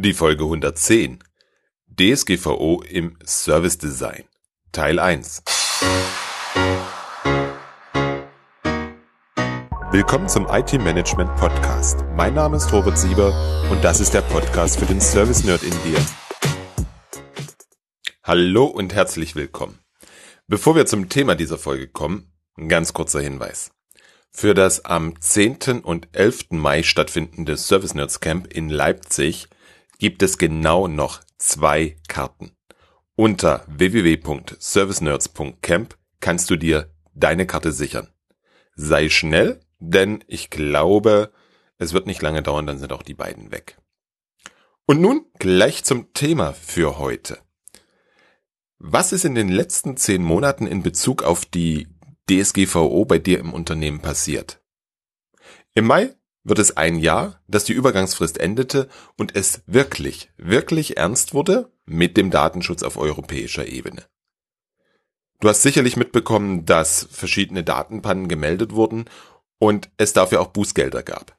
Die Folge 110 DSGVO im Service Design Teil 1 Willkommen zum IT Management Podcast. Mein Name ist Robert Sieber und das ist der Podcast für den Service Nerd in dir. Hallo und herzlich willkommen. Bevor wir zum Thema dieser Folge kommen, ein ganz kurzer Hinweis. Für das am 10. und 11. Mai stattfindende Service Nerds Camp in Leipzig gibt es genau noch zwei Karten. Unter www.servicenerds.camp kannst du dir deine Karte sichern. Sei schnell, denn ich glaube, es wird nicht lange dauern, dann sind auch die beiden weg. Und nun gleich zum Thema für heute. Was ist in den letzten zehn Monaten in Bezug auf die DSGVO bei dir im Unternehmen passiert? Im Mai wird es ein Jahr, dass die Übergangsfrist endete und es wirklich, wirklich ernst wurde mit dem Datenschutz auf europäischer Ebene. Du hast sicherlich mitbekommen, dass verschiedene Datenpannen gemeldet wurden und es dafür auch Bußgelder gab.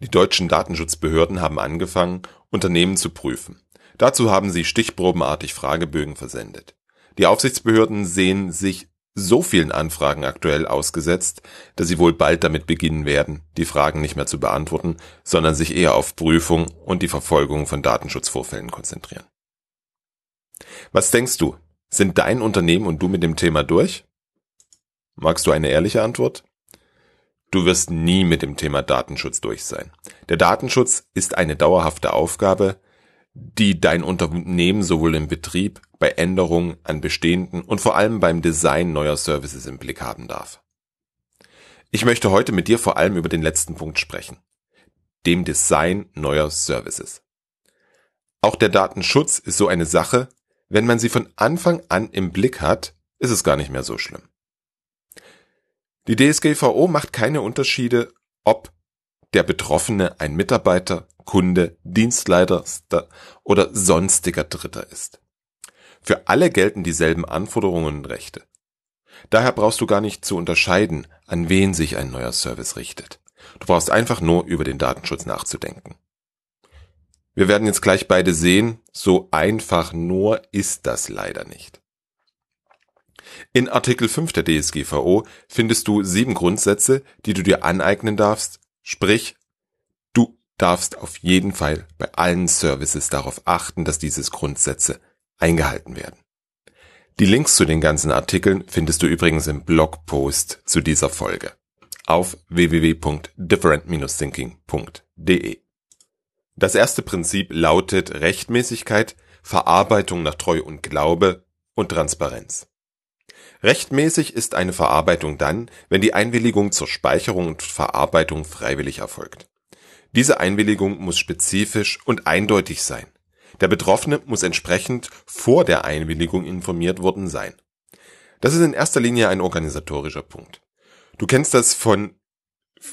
Die deutschen Datenschutzbehörden haben angefangen, Unternehmen zu prüfen. Dazu haben sie stichprobenartig Fragebögen versendet. Die Aufsichtsbehörden sehen sich so vielen Anfragen aktuell ausgesetzt, dass sie wohl bald damit beginnen werden, die Fragen nicht mehr zu beantworten, sondern sich eher auf Prüfung und die Verfolgung von Datenschutzvorfällen konzentrieren. Was denkst du? Sind dein Unternehmen und du mit dem Thema durch? Magst du eine ehrliche Antwort? Du wirst nie mit dem Thema Datenschutz durch sein. Der Datenschutz ist eine dauerhafte Aufgabe, die dein Unternehmen sowohl im Betrieb, bei Änderungen an bestehenden und vor allem beim Design neuer Services im Blick haben darf. Ich möchte heute mit dir vor allem über den letzten Punkt sprechen, dem Design neuer Services. Auch der Datenschutz ist so eine Sache, wenn man sie von Anfang an im Blick hat, ist es gar nicht mehr so schlimm. Die DSGVO macht keine Unterschiede, ob der Betroffene ein Mitarbeiter, Kunde, Dienstleister oder sonstiger Dritter ist. Für alle gelten dieselben Anforderungen und Rechte. Daher brauchst du gar nicht zu unterscheiden, an wen sich ein neuer Service richtet. Du brauchst einfach nur über den Datenschutz nachzudenken. Wir werden jetzt gleich beide sehen, so einfach nur ist das leider nicht. In Artikel 5 der DSGVO findest du sieben Grundsätze, die du dir aneignen darfst, sprich, du darfst auf jeden Fall bei allen Services darauf achten, dass diese Grundsätze eingehalten werden. Die Links zu den ganzen Artikeln findest du übrigens im Blogpost zu dieser Folge auf www.different-thinking.de. Das erste Prinzip lautet Rechtmäßigkeit, Verarbeitung nach Treu und Glaube und Transparenz. Rechtmäßig ist eine Verarbeitung dann, wenn die Einwilligung zur Speicherung und Verarbeitung freiwillig erfolgt. Diese Einwilligung muss spezifisch und eindeutig sein. Der Betroffene muss entsprechend vor der Einwilligung informiert worden sein. Das ist in erster Linie ein organisatorischer Punkt. Du kennst das von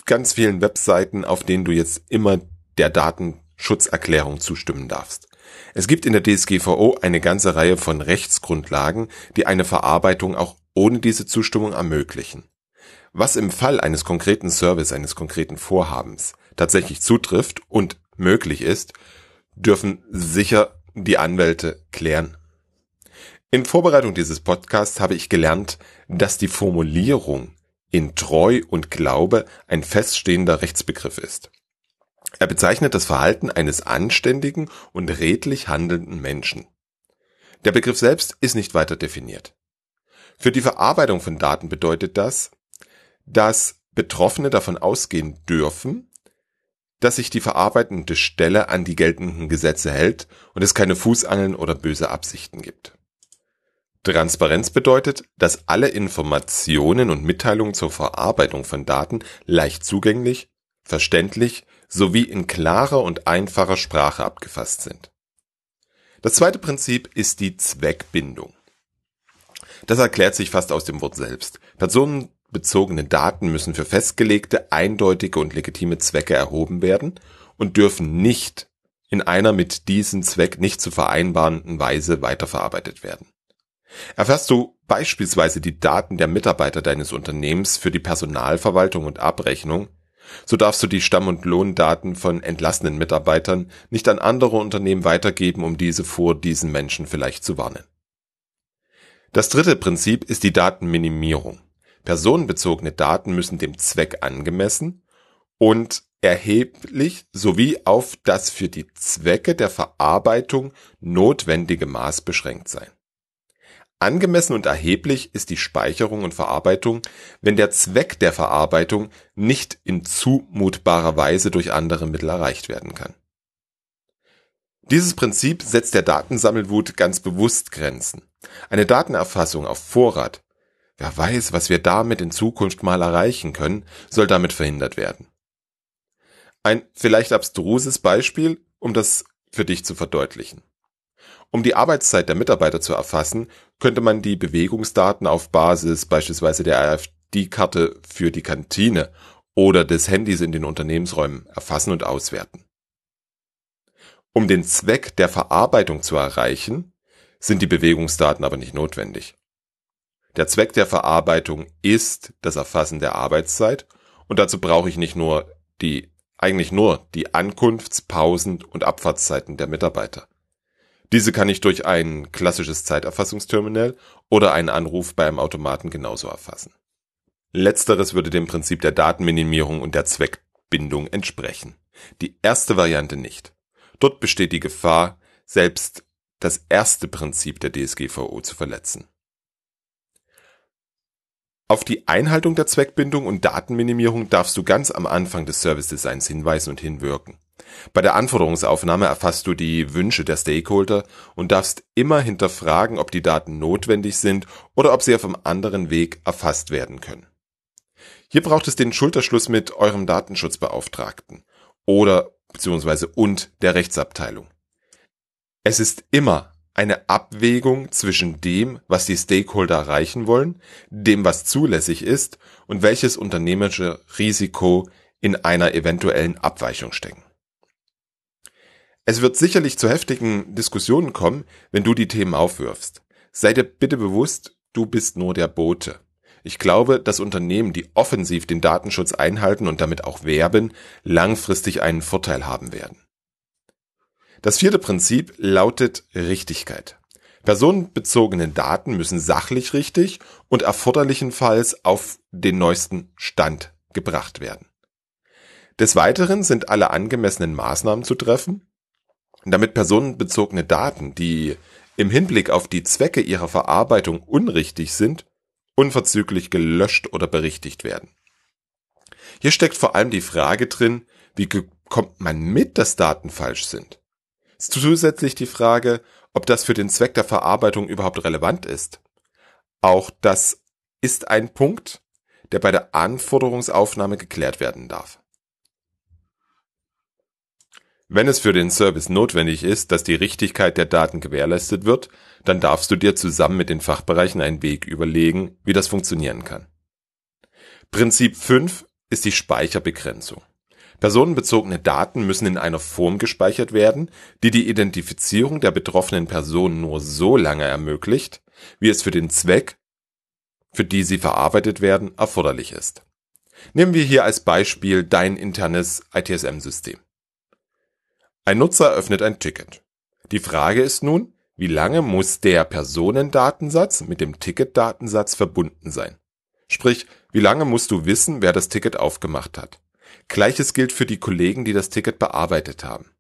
ganz vielen Webseiten, auf denen du jetzt immer der Datenschutzerklärung zustimmen darfst. Es gibt in der DSGVO eine ganze Reihe von Rechtsgrundlagen, die eine Verarbeitung auch ohne diese Zustimmung ermöglichen. Was im Fall eines konkreten Service, eines konkreten Vorhabens tatsächlich zutrifft und möglich ist, dürfen sicher die Anwälte klären. In Vorbereitung dieses Podcasts habe ich gelernt, dass die Formulierung in Treu und Glaube ein feststehender Rechtsbegriff ist. Er bezeichnet das Verhalten eines anständigen und redlich handelnden Menschen. Der Begriff selbst ist nicht weiter definiert. Für die Verarbeitung von Daten bedeutet das, dass Betroffene davon ausgehen dürfen, dass sich die verarbeitende Stelle an die geltenden Gesetze hält und es keine Fußangeln oder böse Absichten gibt. Transparenz bedeutet, dass alle Informationen und Mitteilungen zur Verarbeitung von Daten leicht zugänglich, verständlich sowie in klarer und einfacher Sprache abgefasst sind. Das zweite Prinzip ist die Zweckbindung. Das erklärt sich fast aus dem Wort selbst. Personen bezogene Daten müssen für festgelegte, eindeutige und legitime Zwecke erhoben werden und dürfen nicht in einer mit diesem Zweck nicht zu vereinbarenden Weise weiterverarbeitet werden. Erfährst du beispielsweise die Daten der Mitarbeiter deines Unternehmens für die Personalverwaltung und Abrechnung, So darfst du die Stamm- und Lohndaten von entlassenen Mitarbeitern nicht an andere Unternehmen weitergeben, um diese vor diesen Menschen vielleicht zu warnen. Das dritte Prinzip ist die Datenminimierung. Personenbezogene Daten müssen dem Zweck angemessen und erheblich sowie auf das für die Zwecke der Verarbeitung notwendige Maß beschränkt sein. Angemessen und erheblich ist die Speicherung und Verarbeitung, wenn der Zweck der Verarbeitung nicht in zumutbarer Weise durch andere Mittel erreicht werden kann. Dieses Prinzip setzt der Datensammelwut ganz bewusst Grenzen. Eine Datenerfassung auf Vorrat, wer weiß, was wir damit in Zukunft mal erreichen können, soll damit verhindert werden. Ein vielleicht abstruses Beispiel, um das für dich zu verdeutlichen. Um die Arbeitszeit der Mitarbeiter zu erfassen, könnte man die Bewegungsdaten auf Basis beispielsweise der AfD-Karte für die Kantine oder des Handys in den Unternehmensräumen erfassen und auswerten. Um den Zweck der Verarbeitung zu erreichen, sind die Bewegungsdaten aber nicht notwendig. Der Zweck der Verarbeitung ist das Erfassen der Arbeitszeit und dazu brauche ich nicht nur die, eigentlich nur die Ankunfts-, Pausen- und Abfahrtszeiten der Mitarbeiter. Diese kann ich durch ein klassisches Zeiterfassungsterminal oder einen Anruf beim Automaten genauso erfassen. Letzteres würde dem Prinzip der Datenminimierung und der Zweckbindung entsprechen. Die erste Variante nicht. Dort besteht die Gefahr, selbst das erste Prinzip der DSGVO zu verletzen. Auf die Einhaltung der Zweckbindung und Datenminimierung darfst du ganz am Anfang des Service Designs hinweisen und hinwirken. Bei der Anforderungsaufnahme erfasst du die Wünsche der Stakeholder und darfst immer hinterfragen, ob die Daten notwendig sind oder ob sie auf einem anderen Weg erfasst werden können. Hier braucht es den Schulterschluss mit eurem Datenschutzbeauftragten oder beziehungsweise und der Rechtsabteilung. Es ist immer eine Abwägung zwischen dem, was die Stakeholder erreichen wollen, dem, was zulässig ist und welches unternehmerische Risiko in einer eventuellen Abweichung stecken. Es wird sicherlich zu heftigen Diskussionen kommen, wenn du die Themen aufwirfst. Sei dir bitte bewusst, du bist nur der Bote. Ich glaube, dass Unternehmen, die offensiv den Datenschutz einhalten und damit auch werben, langfristig einen Vorteil haben werden. Das vierte Prinzip lautet Richtigkeit. Personenbezogene Daten müssen sachlich richtig und erforderlichenfalls auf den neuesten Stand gebracht werden. Des Weiteren sind alle angemessenen Maßnahmen zu treffen, damit personenbezogene Daten, die im Hinblick auf die Zwecke ihrer Verarbeitung unrichtig sind, unverzüglich gelöscht oder berichtigt werden. Hier steckt vor allem die Frage drin, wie kommt man mit, dass Daten falsch sind? Zusätzlich die Frage, ob das für den Zweck der Verarbeitung überhaupt relevant ist. Auch das ist ein Punkt, der bei der Anforderungsaufnahme geklärt werden darf. Wenn es für den Service notwendig ist, dass die Richtigkeit der Daten gewährleistet wird, dann darfst du dir zusammen mit den Fachbereichen einen Weg überlegen, wie das funktionieren kann. Prinzip 5 ist die Speicherbegrenzung. Personenbezogene Daten müssen in einer Form gespeichert werden, die die Identifizierung der betroffenen Person nur so lange ermöglicht, wie es für den Zweck, für die sie verarbeitet werden, erforderlich ist. Nehmen wir hier als Beispiel dein internes ITSM-System. Ein Nutzer öffnet ein Ticket. Die Frage ist nun, wie lange muss der Personendatensatz mit dem Ticketdatensatz verbunden sein? Sprich, wie lange musst du wissen, wer das Ticket aufgemacht hat? Gleiches gilt für die Kollegen, die das Ticket bearbeitet haben.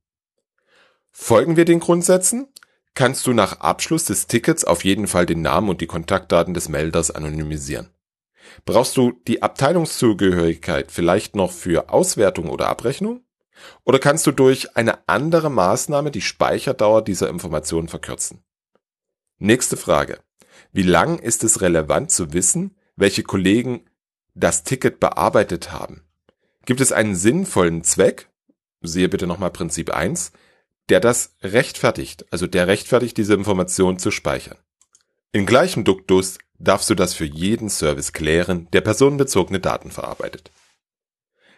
Folgen wir den Grundsätzen? Kannst du nach Abschluss des Tickets auf jeden Fall den Namen und die Kontaktdaten des Melders anonymisieren. Brauchst du die Abteilungszugehörigkeit vielleicht noch für Auswertung oder Abrechnung? Oder kannst du durch eine andere Maßnahme die Speicherdauer dieser Informationen verkürzen? Nächste Frage. Wie lang ist es relevant zu wissen, welche Kollegen das Ticket bearbeitet haben? Gibt es einen sinnvollen Zweck, siehe bitte nochmal Prinzip 1, der das rechtfertigt, also der rechtfertigt, diese Information zu speichern? In gleichem Duktus darfst du das für jeden Service klären, der personenbezogene Daten verarbeitet.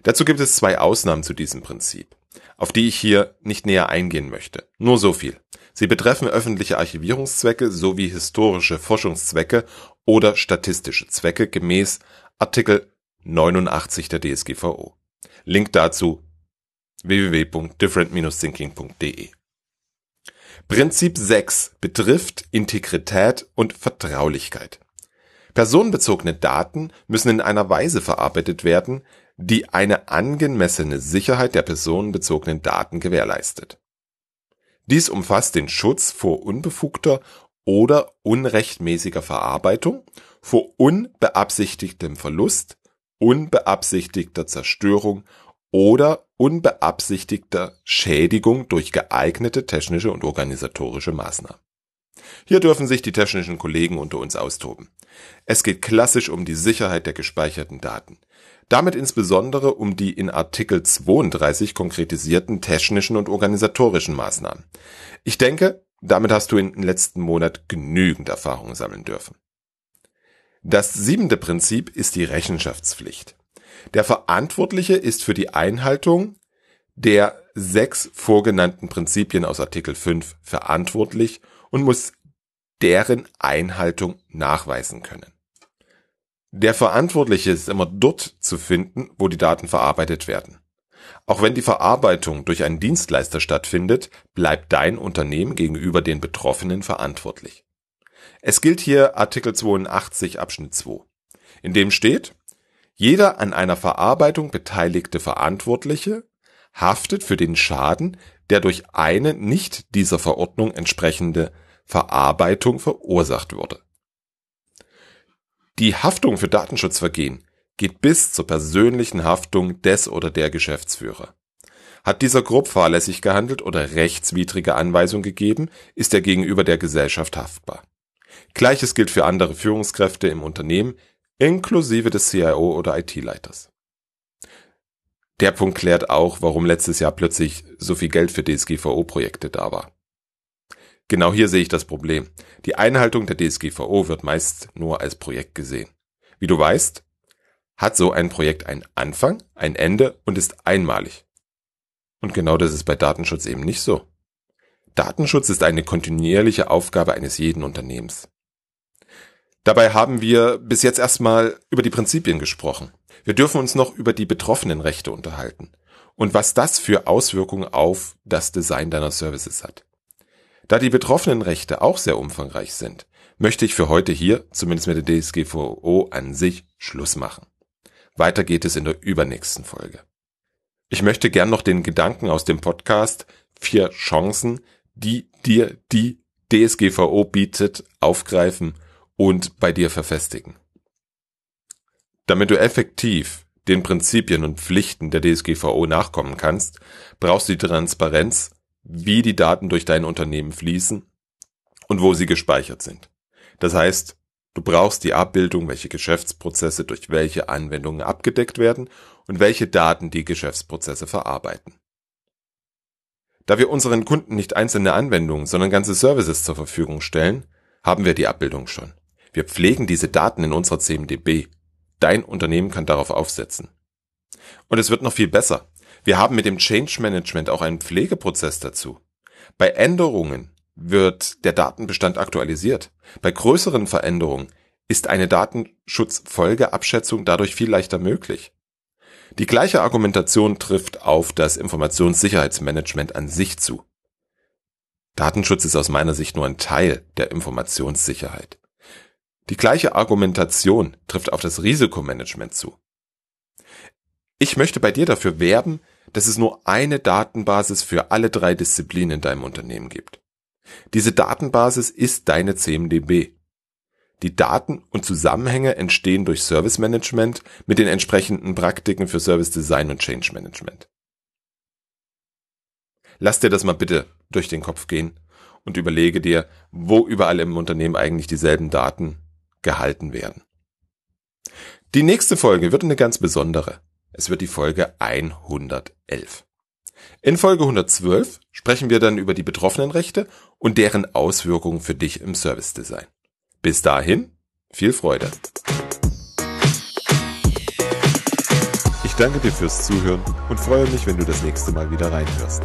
Dazu gibt es zwei Ausnahmen zu diesem Prinzip, auf die ich hier nicht näher eingehen möchte. Nur so viel. Sie betreffen öffentliche Archivierungszwecke sowie historische Forschungszwecke oder statistische Zwecke gemäß Artikel 89 der DSGVO. Link dazu www.different-thinking.de. Prinzip 6 betrifft Integrität und Vertraulichkeit. Personenbezogene Daten müssen in einer Weise verarbeitet werden, die eine angemessene Sicherheit der personenbezogenen Daten gewährleistet. Dies umfasst den Schutz vor unbefugter oder unrechtmäßiger Verarbeitung, vor unbeabsichtigtem Verlust, unbeabsichtigter Zerstörung oder unbeabsichtigter Schädigung durch geeignete technische und organisatorische Maßnahmen. Hier dürfen sich die technischen Kollegen unter uns austoben. Es geht klassisch um die Sicherheit der gespeicherten Daten. Damit insbesondere um die in Artikel 32 konkretisierten technischen und organisatorischen Maßnahmen. Ich denke, damit hast du im letzten Monat genügend Erfahrung sammeln dürfen. Das siebente Prinzip ist die Rechenschaftspflicht. Der Verantwortliche ist für die Einhaltung der sechs vorgenannten Prinzipien aus Artikel 5 verantwortlich und muss deren Einhaltung nachweisen können. Der Verantwortliche ist immer dort zu finden, wo die Daten verarbeitet werden. Auch wenn die Verarbeitung durch einen Dienstleister stattfindet, bleibt dein Unternehmen gegenüber den Betroffenen verantwortlich. Es gilt hier Artikel 82 Abschnitt 2, in dem steht, jeder an einer Verarbeitung beteiligte Verantwortliche haftet für den Schaden, der durch eine nicht dieser Verordnung entsprechende Verarbeitung verursacht wurde. Die Haftung für Datenschutzvergehen geht bis zur persönlichen Haftung des oder der Geschäftsführer. Hat dieser grob fahrlässig gehandelt oder rechtswidrige Anweisung gegeben, ist er gegenüber der Gesellschaft haftbar. Gleiches gilt für andere Führungskräfte im Unternehmen, inklusive des CIO oder IT-Leiters. Der Punkt klärt auch, warum letztes Jahr plötzlich so viel Geld für DSGVO-Projekte da war. Genau hier sehe ich das Problem. Die Einhaltung der DSGVO wird meist nur als Projekt gesehen. Wie du weißt, hat so ein Projekt einen Anfang, ein Ende und ist einmalig. Und genau das ist bei Datenschutz eben nicht so. Datenschutz ist eine kontinuierliche Aufgabe eines jeden Unternehmens. Dabei haben wir bis jetzt erstmal über die Prinzipien gesprochen. Wir dürfen uns noch über die betroffenen Rechte unterhalten und was das für Auswirkungen auf das Design deiner Services hat. Da die betroffenen Rechte auch sehr umfangreich sind, möchte ich für heute hier, zumindest mit der DSGVO an sich, Schluss machen. Weiter geht es in der übernächsten Folge. Ich möchte gern noch den Gedanken aus dem Podcast Vier Chancen, die dir die DSGVO bietet, aufgreifen und bei dir verfestigen. Damit du effektiv den Prinzipien und Pflichten der DSGVO nachkommen kannst, brauchst du die Transparenz wie die Daten durch dein Unternehmen fließen und wo sie gespeichert sind. Das heißt, du brauchst die Abbildung, welche Geschäftsprozesse durch welche Anwendungen abgedeckt werden und welche Daten die Geschäftsprozesse verarbeiten. Da wir unseren Kunden nicht einzelne Anwendungen, sondern ganze Services zur Verfügung stellen, haben wir die Abbildung schon. Wir pflegen diese Daten in unserer CMDB. Dein Unternehmen kann darauf aufsetzen. Und es wird noch viel besser. Wir haben mit dem Change Management auch einen Pflegeprozess dazu. Bei Änderungen wird der Datenbestand aktualisiert. Bei größeren Veränderungen ist eine Datenschutzfolgeabschätzung dadurch viel leichter möglich. Die gleiche Argumentation trifft auf das Informationssicherheitsmanagement an sich zu. Datenschutz ist aus meiner Sicht nur ein Teil der Informationssicherheit. Die gleiche Argumentation trifft auf das Risikomanagement zu. Ich möchte bei dir dafür werben, dass es nur eine Datenbasis für alle drei Disziplinen in deinem Unternehmen gibt. Diese Datenbasis ist deine CMDB. Die Daten und Zusammenhänge entstehen durch Service Management mit den entsprechenden Praktiken für Service Design und Change Management. Lass dir das mal bitte durch den Kopf gehen und überlege dir, wo überall im Unternehmen eigentlich dieselben Daten gehalten werden. Die nächste Folge wird eine ganz besondere. Es wird die Folge 111. In Folge 112 sprechen wir dann über die betroffenen Rechte und deren Auswirkungen für dich im Service Design. Bis dahin, viel Freude. Ich danke dir fürs Zuhören und freue mich, wenn du das nächste Mal wieder reinhörst.